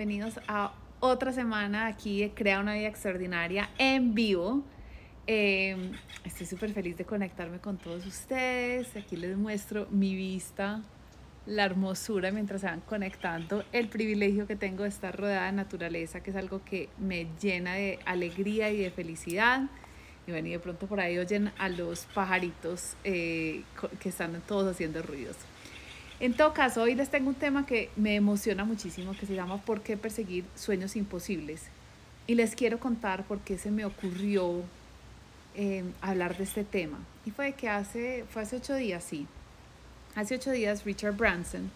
bienvenidos a otra semana aquí de Crea una vida extraordinaria en vivo. Eh, estoy súper feliz de conectarme con todos ustedes. Aquí les muestro mi vista, la hermosura mientras se van conectando, el privilegio que tengo de estar rodeada de naturaleza, que es algo que me llena de alegría y de felicidad. Y bueno, y de pronto por ahí oyen a los pajaritos eh, que están todos haciendo ruidos. En todo caso, hoy les tengo un tema que me emociona muchísimo, que se llama ¿Por qué perseguir sueños imposibles? Y les quiero contar por qué se me ocurrió eh, hablar de este tema. Y fue que hace, fue hace ocho días, sí. Hace ocho días Richard Branson,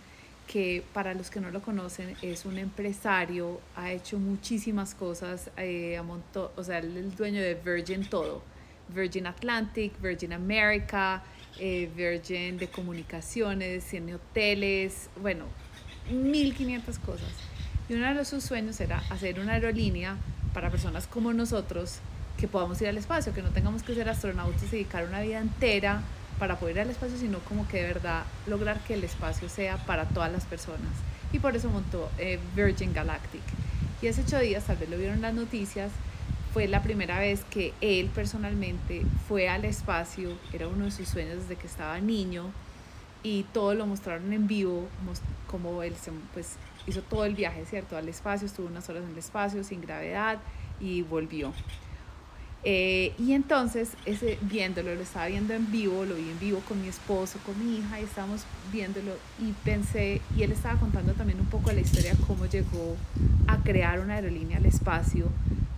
que para los que no lo conocen es un empresario, ha hecho muchísimas cosas, eh, o sea, él es el dueño de Virgin todo. Virgin Atlantic, Virgin America, eh, Virgin de comunicaciones, tiene hoteles, bueno, 1500 cosas. Y uno de sus sueños era hacer una aerolínea para personas como nosotros que podamos ir al espacio, que no tengamos que ser astronautas y dedicar una vida entera para poder ir al espacio, sino como que de verdad lograr que el espacio sea para todas las personas. Y por eso montó eh, Virgin Galactic. Y hace ocho días, tal vez lo vieron las noticias, fue la primera vez que él personalmente fue al espacio, era uno de sus sueños desde que estaba niño y todo lo mostraron en vivo, como él pues, hizo todo el viaje, ¿cierto? Al espacio, estuvo unas horas en el espacio sin gravedad y volvió. Eh, y entonces, ese, viéndolo, lo estaba viendo en vivo, lo vi en vivo con mi esposo, con mi hija, y estábamos viéndolo y pensé, y él estaba contando también un poco la historia, cómo llegó a crear una aerolínea al espacio,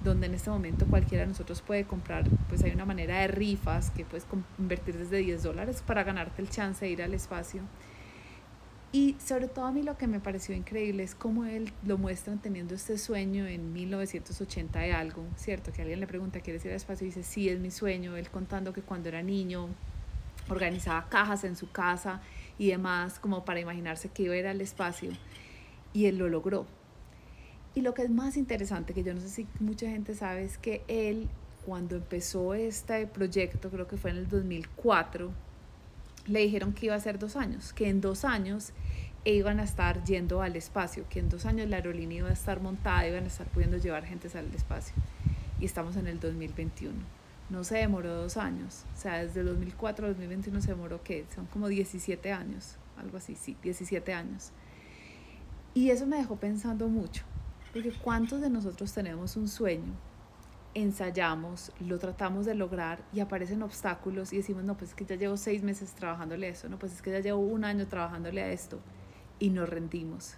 donde en este momento cualquiera de nosotros puede comprar, pues hay una manera de rifas que puedes invertir desde 10 dólares para ganarte el chance de ir al espacio. Y sobre todo a mí lo que me pareció increíble es cómo él lo muestran teniendo este sueño en 1980 y algo, ¿cierto? Que alguien le pregunta, ¿quieres ir al espacio? Y dice, sí, es mi sueño. Él contando que cuando era niño organizaba cajas en su casa y demás, como para imaginarse que iba a ir al espacio. Y él lo logró. Y lo que es más interesante, que yo no sé si mucha gente sabe, es que él, cuando empezó este proyecto, creo que fue en el 2004, le dijeron que iba a ser dos años, que en dos años iban a estar yendo al espacio, que en dos años la aerolínea iba a estar montada, iban a estar pudiendo llevar gente al espacio. Y estamos en el 2021. No se demoró dos años, o sea, desde 2004 a 2021 se demoró, ¿qué? Son como 17 años, algo así, sí, 17 años. Y eso me dejó pensando mucho, porque ¿cuántos de nosotros tenemos un sueño? Ensayamos, lo tratamos de lograr y aparecen obstáculos y decimos, no, pues es que ya llevo seis meses trabajándole a eso, no, pues es que ya llevo un año trabajándole a esto y nos rendimos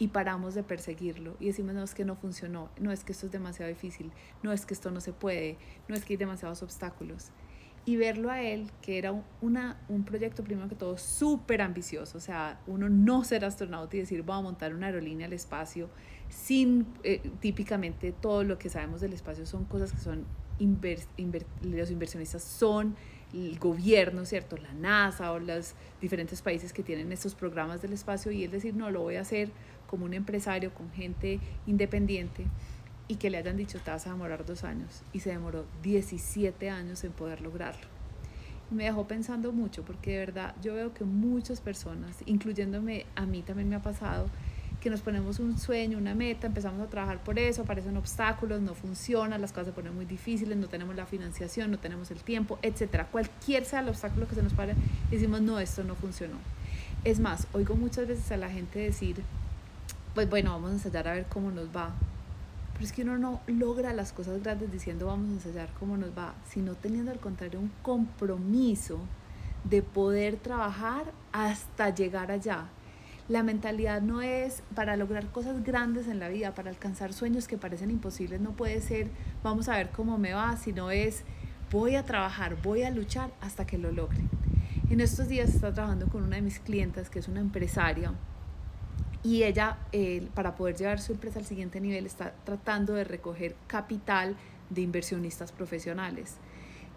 y paramos de perseguirlo y decimos, no, es que no funcionó, no es que esto es demasiado difícil, no es que esto no se puede, no es que hay demasiados obstáculos y verlo a él, que era una, un proyecto primero que todo súper ambicioso, o sea, uno no ser astronauta y decir, voy a montar una aerolínea al espacio, sin eh, típicamente todo lo que sabemos del espacio son cosas que son, los inversionistas son el gobierno, ¿cierto? La NASA o los diferentes países que tienen estos programas del espacio y él decir, no, lo voy a hacer como un empresario, con gente independiente y que le hayan dicho te vas a demorar dos años y se demoró 17 años en poder lograrlo. Y me dejó pensando mucho porque de verdad yo veo que muchas personas, incluyéndome a mí también me ha pasado, que nos ponemos un sueño, una meta, empezamos a trabajar por eso, aparecen obstáculos, no funciona, las cosas se ponen muy difíciles, no tenemos la financiación, no tenemos el tiempo, etcétera. Cualquier sea el obstáculo que se nos pare, decimos, no, esto no funcionó. Es más, oigo muchas veces a la gente decir, pues bueno, vamos a ensayar a ver cómo nos va. Pero es que uno no logra las cosas grandes diciendo vamos a ensayar cómo nos va, sino teniendo al contrario un compromiso de poder trabajar hasta llegar allá. La mentalidad no es para lograr cosas grandes en la vida, para alcanzar sueños que parecen imposibles, no puede ser vamos a ver cómo me va, sino es voy a trabajar, voy a luchar hasta que lo logre. En estos días está trabajando con una de mis clientas que es una empresaria y ella, eh, para poder llevar su empresa al siguiente nivel, está tratando de recoger capital de inversionistas profesionales.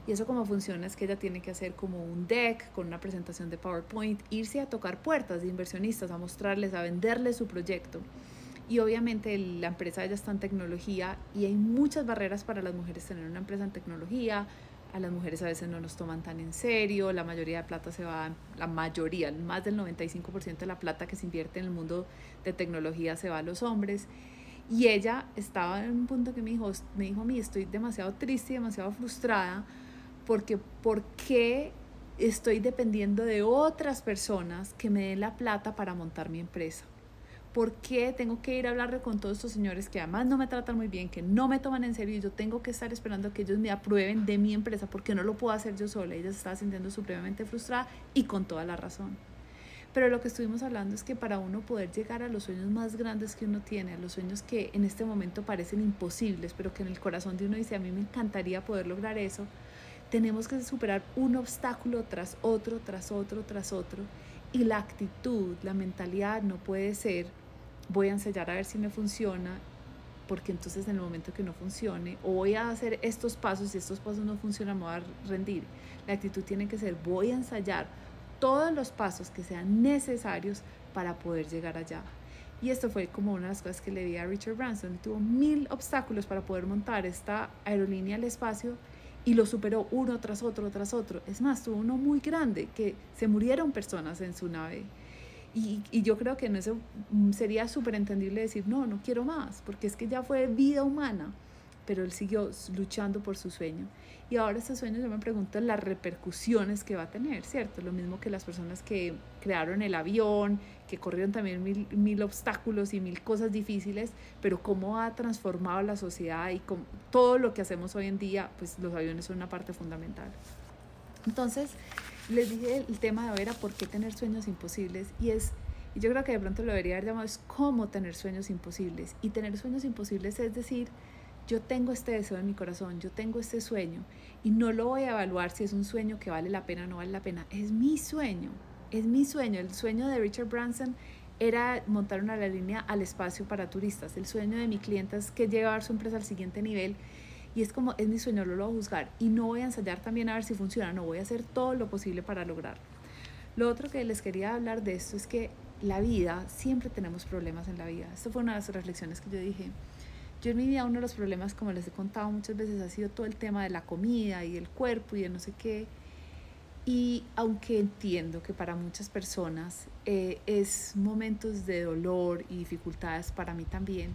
Y eso como funciona es que ella tiene que hacer como un deck con una presentación de PowerPoint, irse a tocar puertas de inversionistas, a mostrarles, a venderles su proyecto. Y obviamente la empresa ya está en tecnología y hay muchas barreras para las mujeres tener una empresa en tecnología, a las mujeres a veces no nos toman tan en serio, la mayoría de plata se va, la mayoría, más del 95% de la plata que se invierte en el mundo de tecnología se va a los hombres. Y ella estaba en un punto que me dijo, me dijo a mí, estoy demasiado triste y demasiado frustrada porque ¿por qué estoy dependiendo de otras personas que me den la plata para montar mi empresa? ¿Por qué tengo que ir a hablar con todos estos señores que además no me tratan muy bien, que no me toman en serio y yo tengo que estar esperando a que ellos me aprueben de mi empresa porque no lo puedo hacer yo sola? Ella se estaba sintiendo supremamente frustrada y con toda la razón. Pero lo que estuvimos hablando es que para uno poder llegar a los sueños más grandes que uno tiene, a los sueños que en este momento parecen imposibles, pero que en el corazón de uno dice, a mí me encantaría poder lograr eso, tenemos que superar un obstáculo tras otro, tras otro, tras otro. Y la actitud, la mentalidad no puede ser voy a ensayar a ver si me funciona, porque entonces en el momento que no funcione, o voy a hacer estos pasos, y estos pasos no funcionan, me voy a rendir. La actitud tiene que ser, voy a ensayar todos los pasos que sean necesarios para poder llegar allá. Y esto fue como una de las cosas que le di a Richard Branson. Tuvo mil obstáculos para poder montar esta aerolínea al espacio y lo superó uno tras otro, tras otro. Es más, tuvo uno muy grande, que se murieron personas en su nave. Y, y, yo creo que en eso mm, sería súper entendible decir, no, no quiero más, porque es que ya fue vida humana, pero él siguió luchando por su sueño. Y ahora ese sueño yo me pregunto las repercusiones que va a tener, ¿cierto? Lo mismo que las personas que crearon el avión, que corrieron también mil, mil obstáculos y mil cosas difíciles, pero cómo ha transformado la sociedad y con todo lo que hacemos hoy en día, pues los aviones son una parte fundamental. Entonces, les dije el tema de hoy era por qué tener sueños imposibles y es, y yo creo que de pronto lo debería haber llamado es cómo tener sueños imposibles. Y tener sueños imposibles es decir, yo tengo este deseo en mi corazón, yo tengo este sueño y no lo voy a evaluar si es un sueño que vale la pena o no vale la pena. Es mi sueño, es mi sueño. El sueño de Richard Branson era montar una aerolínea al espacio para turistas. El sueño de mi cliente es que llevar su empresa al siguiente nivel y es como, es mi sueño, lo voy a juzgar y no voy a ensayar también a ver si funciona, no voy a hacer todo lo posible para lograrlo. Lo otro que les quería hablar de esto es que la vida, siempre tenemos problemas en la vida. Esto fue una de las reflexiones que yo dije. Yo en mi vida uno de los problemas, como les he contado muchas veces, ha sido todo el tema de la comida y el cuerpo y de no sé qué. Y aunque entiendo que para muchas personas eh, es momentos de dolor y dificultades, para mí también,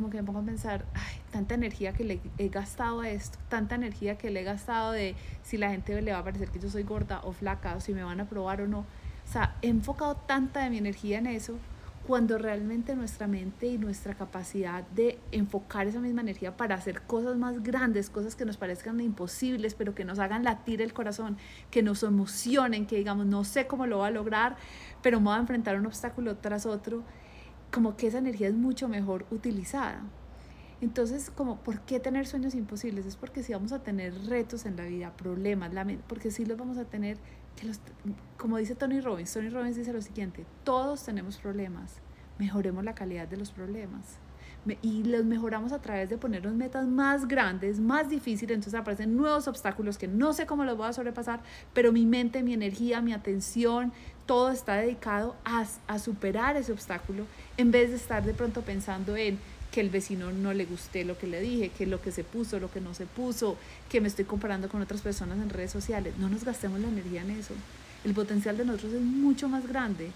como que me pongo a pensar, ay, tanta energía que le he gastado a esto, tanta energía que le he gastado de si la gente le va a parecer que yo soy gorda o flaca, o si me van a probar o no. O sea, he enfocado tanta de mi energía en eso cuando realmente nuestra mente y nuestra capacidad de enfocar esa misma energía para hacer cosas más grandes, cosas que nos parezcan imposibles, pero que nos hagan latir el corazón, que nos emocionen, que digamos, no sé cómo lo voy a lograr, pero me voy a enfrentar un obstáculo tras otro como que esa energía es mucho mejor utilizada. Entonces, como, ¿por qué tener sueños imposibles? Es porque si vamos a tener retos en la vida, problemas, porque si los vamos a tener, que los, como dice Tony Robbins, Tony Robbins dice lo siguiente, todos tenemos problemas, mejoremos la calidad de los problemas y los mejoramos a través de ponernos metas más grandes, más difíciles, entonces aparecen nuevos obstáculos que no sé cómo los voy a sobrepasar, pero mi mente, mi energía, mi atención, todo está dedicado a, a superar ese obstáculo en vez de estar de pronto pensando en que el vecino no le guste lo que le dije, que lo que se puso, lo que no se puso, que me estoy comparando con otras personas en redes sociales. No nos gastemos la energía en eso. El potencial de nosotros es mucho más grande.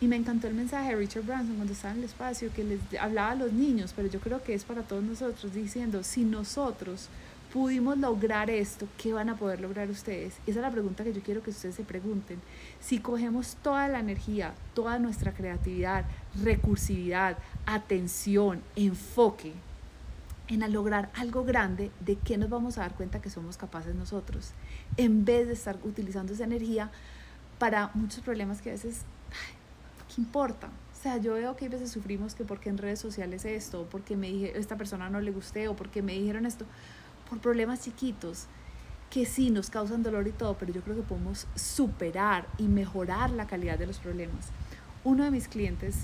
Y me encantó el mensaje de Richard Branson cuando estaba en el espacio, que les hablaba a los niños, pero yo creo que es para todos nosotros, diciendo, si nosotros pudimos lograr esto, ¿qué van a poder lograr ustedes? Esa es la pregunta que yo quiero que ustedes se pregunten. Si cogemos toda la energía, toda nuestra creatividad, recursividad, atención, enfoque en lograr algo grande, ¿de qué nos vamos a dar cuenta que somos capaces nosotros? En vez de estar utilizando esa energía para muchos problemas que a veces ¿qué importa? O sea, yo veo que a veces sufrimos que porque en redes sociales esto, porque me dije, esta persona no le gusté, o porque me dijeron esto, por problemas chiquitos que sí nos causan dolor y todo, pero yo creo que podemos superar y mejorar la calidad de los problemas. Uno de mis clientes,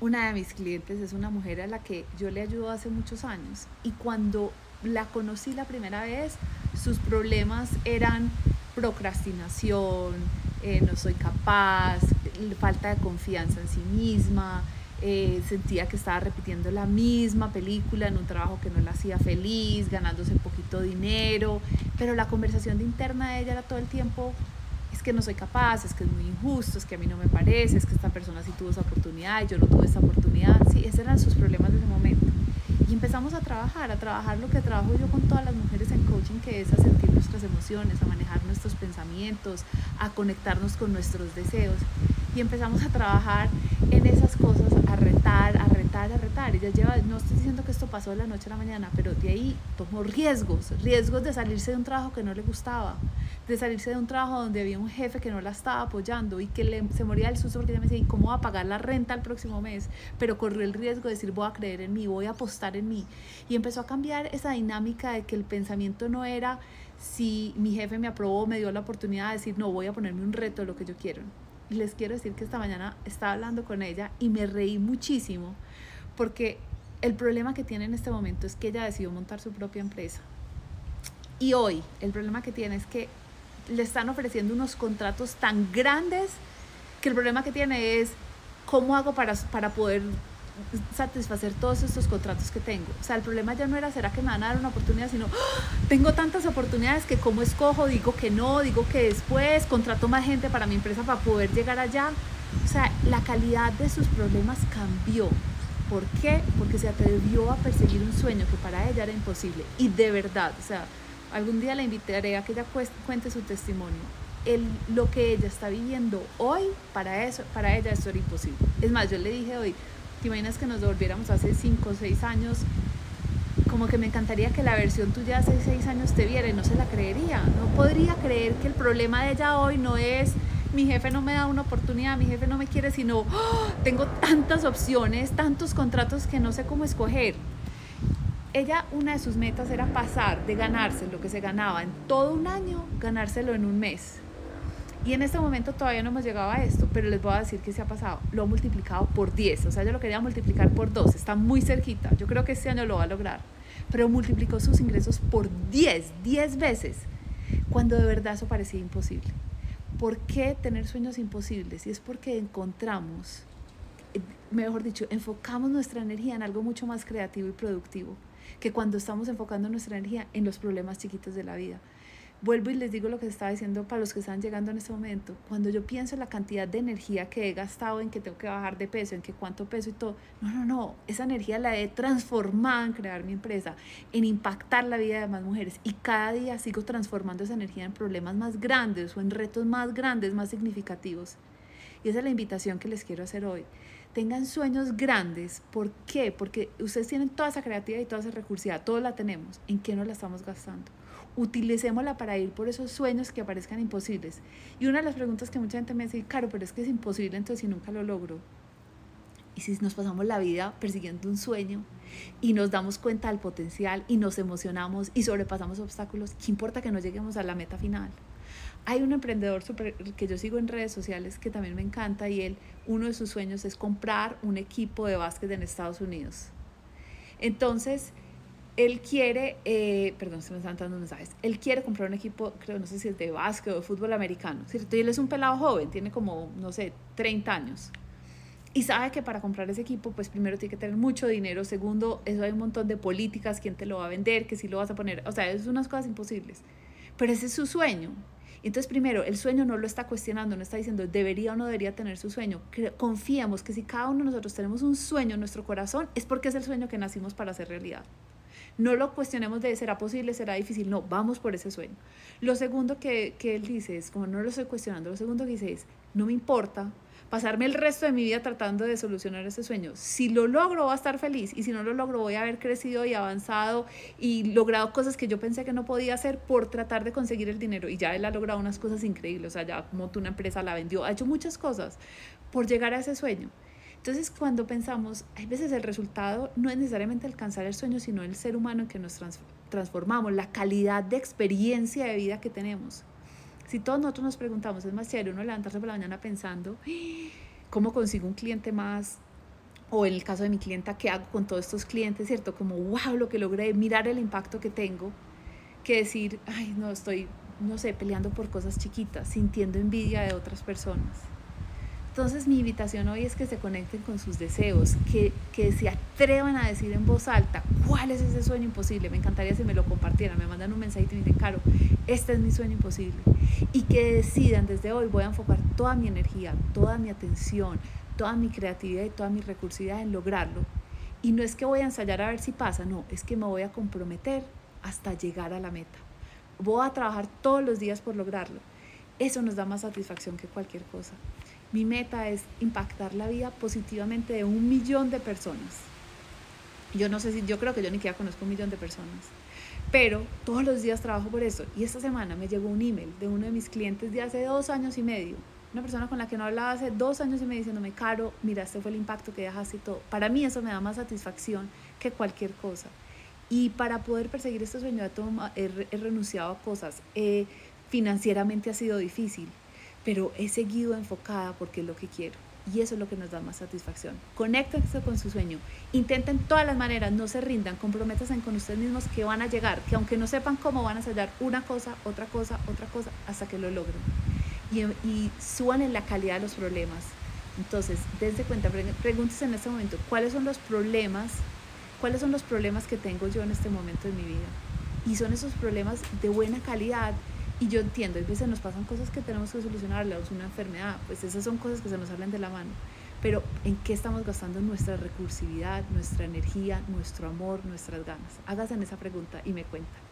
una de mis clientes es una mujer a la que yo le ayudo hace muchos años y cuando la conocí la primera vez, sus problemas eran procrastinación, eh, no soy capaz, falta de confianza en sí misma, eh, sentía que estaba repitiendo la misma película en un trabajo que no la hacía feliz, ganándose poquito dinero, pero la conversación de interna de ella era todo el tiempo, es que no soy capaz, es que es muy injusto, es que a mí no me parece, es que esta persona sí tuvo esa oportunidad y yo no tuve esa oportunidad. Sí, esos eran sus problemas de ese momento. Y empezamos a trabajar, a trabajar lo que trabajo yo con todas las mujeres en coaching, que es a sentir nuestras emociones, a manejar nuestros pensamientos, a conectarnos con nuestros deseos. Y empezamos a trabajar en esas cosas, a retar, a retar, a retar. Ella lleva, no estoy diciendo que esto pasó de la noche a la mañana, pero de ahí tomó riesgos, riesgos de salirse de un trabajo que no le gustaba, de salirse de un trabajo donde había un jefe que no la estaba apoyando y que le, se moría del susto porque ella me decía, ¿y cómo va a pagar la renta el próximo mes? Pero corrió el riesgo de decir, voy a creer en mí, voy a apostar en mí. Y empezó a cambiar esa dinámica de que el pensamiento no era si mi jefe me aprobó, me dio la oportunidad de decir, no, voy a ponerme un reto de lo que yo quiero. Les quiero decir que esta mañana estaba hablando con ella y me reí muchísimo porque el problema que tiene en este momento es que ella decidió montar su propia empresa. Y hoy el problema que tiene es que le están ofreciendo unos contratos tan grandes que el problema que tiene es cómo hago para, para poder satisfacer todos estos contratos que tengo. O sea, el problema ya no era, ¿será que me van a dar una oportunidad? Sino, ¡Ah! tengo tantas oportunidades que cómo escojo, digo que no, digo que después, contrato más gente para mi empresa para poder llegar allá. O sea, la calidad de sus problemas cambió. ¿Por qué? Porque se atrevió a perseguir un sueño que para ella era imposible. Y de verdad, o sea, algún día la invitaré a que ella cuente su testimonio. El, lo que ella está viviendo hoy, para, eso, para ella eso era imposible. Es más, yo le dije hoy, ¿te imaginas que nos devolviéramos hace 5 o 6 años? Como que me encantaría que la versión tuya hace 6 años te viera y no se la creería. No podría creer que el problema de ella hoy no es mi jefe no me da una oportunidad, mi jefe no me quiere, sino ¡oh! tengo tantas opciones, tantos contratos que no sé cómo escoger ella una de sus metas era pasar de ganarse lo que se ganaba en todo un año, ganárselo en un mes. Y en este momento todavía no hemos llegado a esto, pero les voy a decir que se ha pasado. Lo ha multiplicado por 10, o sea, yo lo quería multiplicar por 2, está muy cerquita. Yo creo que este año lo va a lograr. Pero multiplicó sus ingresos por 10, 10 veces, cuando de verdad eso parecía imposible. ¿Por qué tener sueños imposibles? Y es porque encontramos, eh, mejor dicho, enfocamos nuestra energía en algo mucho más creativo y productivo que cuando estamos enfocando nuestra energía en los problemas chiquitos de la vida. Vuelvo y les digo lo que estaba diciendo para los que están llegando en este momento. Cuando yo pienso en la cantidad de energía que he gastado en que tengo que bajar de peso, en que cuánto peso y todo, no, no, no, esa energía la he transformado en crear mi empresa, en impactar la vida de más mujeres y cada día sigo transformando esa energía en problemas más grandes o en retos más grandes, más significativos. Y esa es la invitación que les quiero hacer hoy tengan sueños grandes. ¿Por qué? Porque ustedes tienen toda esa creatividad y toda esa recursividad, todos la tenemos. ¿En qué no la estamos gastando? Utilicémosla para ir por esos sueños que aparezcan imposibles. Y una de las preguntas que mucha gente me dice, claro, pero es que es imposible, entonces si nunca lo logro. Y si nos pasamos la vida persiguiendo un sueño y nos damos cuenta del potencial y nos emocionamos y sobrepasamos obstáculos, ¿qué importa que no lleguemos a la meta final? Hay un emprendedor super, que yo sigo en redes sociales que también me encanta y él, uno de sus sueños es comprar un equipo de básquet en Estados Unidos. Entonces, él quiere, eh, perdón, se me están dando mensajes, él quiere comprar un equipo, creo, no sé si es de básquet o de fútbol americano, ¿cierto? Y él es un pelado joven, tiene como, no sé, 30 años. Y sabe que para comprar ese equipo, pues primero tiene que tener mucho dinero, segundo, eso hay un montón de políticas, quién te lo va a vender, que si lo vas a poner, o sea, es unas cosas imposibles. Pero ese es su sueño, entonces, primero, el sueño no lo está cuestionando, no está diciendo debería o no debería tener su sueño. Confiamos que si cada uno de nosotros tenemos un sueño en nuestro corazón, es porque es el sueño que nacimos para hacer realidad. No lo cuestionemos de será posible, será difícil, no, vamos por ese sueño. Lo segundo que, que él dice es, como no lo estoy cuestionando, lo segundo que dice es, no me importa pasarme el resto de mi vida tratando de solucionar ese sueño. Si lo logro, voy a estar feliz y si no lo logro, voy a haber crecido y avanzado y logrado cosas que yo pensé que no podía hacer por tratar de conseguir el dinero. Y ya él ha logrado unas cosas increíbles, o sea, ya montó una empresa, la vendió, ha hecho muchas cosas por llegar a ese sueño. Entonces, cuando pensamos, hay veces el resultado no es necesariamente alcanzar el sueño, sino el ser humano en que nos transformamos, la calidad de experiencia de vida que tenemos. Si todos nosotros nos preguntamos, es más serio uno levantarse por la mañana pensando, ¿cómo consigo un cliente más? O en el caso de mi clienta, ¿qué hago con todos estos clientes? ¿Cierto? Como, wow, lo que logré, mirar el impacto que tengo, que decir, ay, no, estoy, no sé, peleando por cosas chiquitas, sintiendo envidia de otras personas. Entonces mi invitación hoy es que se conecten con sus deseos, que, que se atrevan a decir en voz alta cuál es ese sueño imposible. Me encantaría si me lo compartieran, me mandan un mensajito y me dicen, Caro, este es mi sueño imposible. Y que decidan desde hoy, voy a enfocar toda mi energía, toda mi atención, toda mi creatividad y toda mi recursividad en lograrlo. Y no es que voy a ensayar a ver si pasa, no, es que me voy a comprometer hasta llegar a la meta. Voy a trabajar todos los días por lograrlo. Eso nos da más satisfacción que cualquier cosa. Mi meta es impactar la vida positivamente de un millón de personas. Yo no sé si, yo creo que yo ni siquiera conozco un millón de personas, pero todos los días trabajo por eso. Y esta semana me llegó un email de uno de mis clientes de hace dos años y medio, una persona con la que no hablaba hace dos años y medio diciéndome, Caro, mira, este fue el impacto que dejaste y todo. Para mí eso me da más satisfacción que cualquier cosa. Y para poder perseguir este sueño he renunciado a cosas. Eh, financieramente ha sido difícil, pero he seguido enfocada porque es lo que quiero. Y eso es lo que nos da más satisfacción. Conéctense con su sueño. Intenten todas las maneras, no se rindan, comprométanse con ustedes mismos que van a llegar, que aunque no sepan cómo van a sellar una cosa, otra cosa, otra cosa, hasta que lo logren. Y, y suban en la calidad de los problemas. Entonces, dense cuenta, pregúntense en este momento, ¿cuáles son los problemas? ¿Cuáles son los problemas que tengo yo en este momento de mi vida? Y son esos problemas de buena calidad y yo entiendo, a veces nos pasan cosas que tenemos que solucionarlas, una enfermedad, pues esas son cosas que se nos salen de la mano. Pero ¿en qué estamos gastando nuestra recursividad, nuestra energía, nuestro amor, nuestras ganas? Háganse esa pregunta y me cuentan.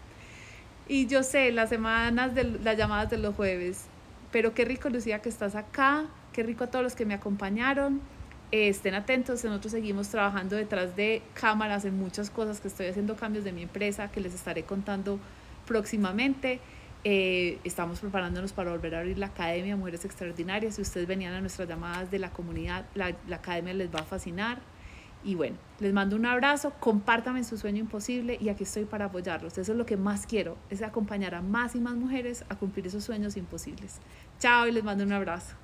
Y yo sé, las semanas, de, las llamadas de los jueves, pero qué rico Lucía que estás acá, qué rico a todos los que me acompañaron. Eh, estén atentos, nosotros seguimos trabajando detrás de cámaras en muchas cosas que estoy haciendo cambios de mi empresa que les estaré contando próximamente. Eh, estamos preparándonos para volver a abrir la Academia Mujeres Extraordinarias. Si ustedes venían a nuestras llamadas de la comunidad, la, la Academia les va a fascinar. Y bueno, les mando un abrazo, compártanme su sueño imposible y aquí estoy para apoyarlos. Eso es lo que más quiero, es acompañar a más y más mujeres a cumplir esos sueños imposibles. Chao y les mando un abrazo.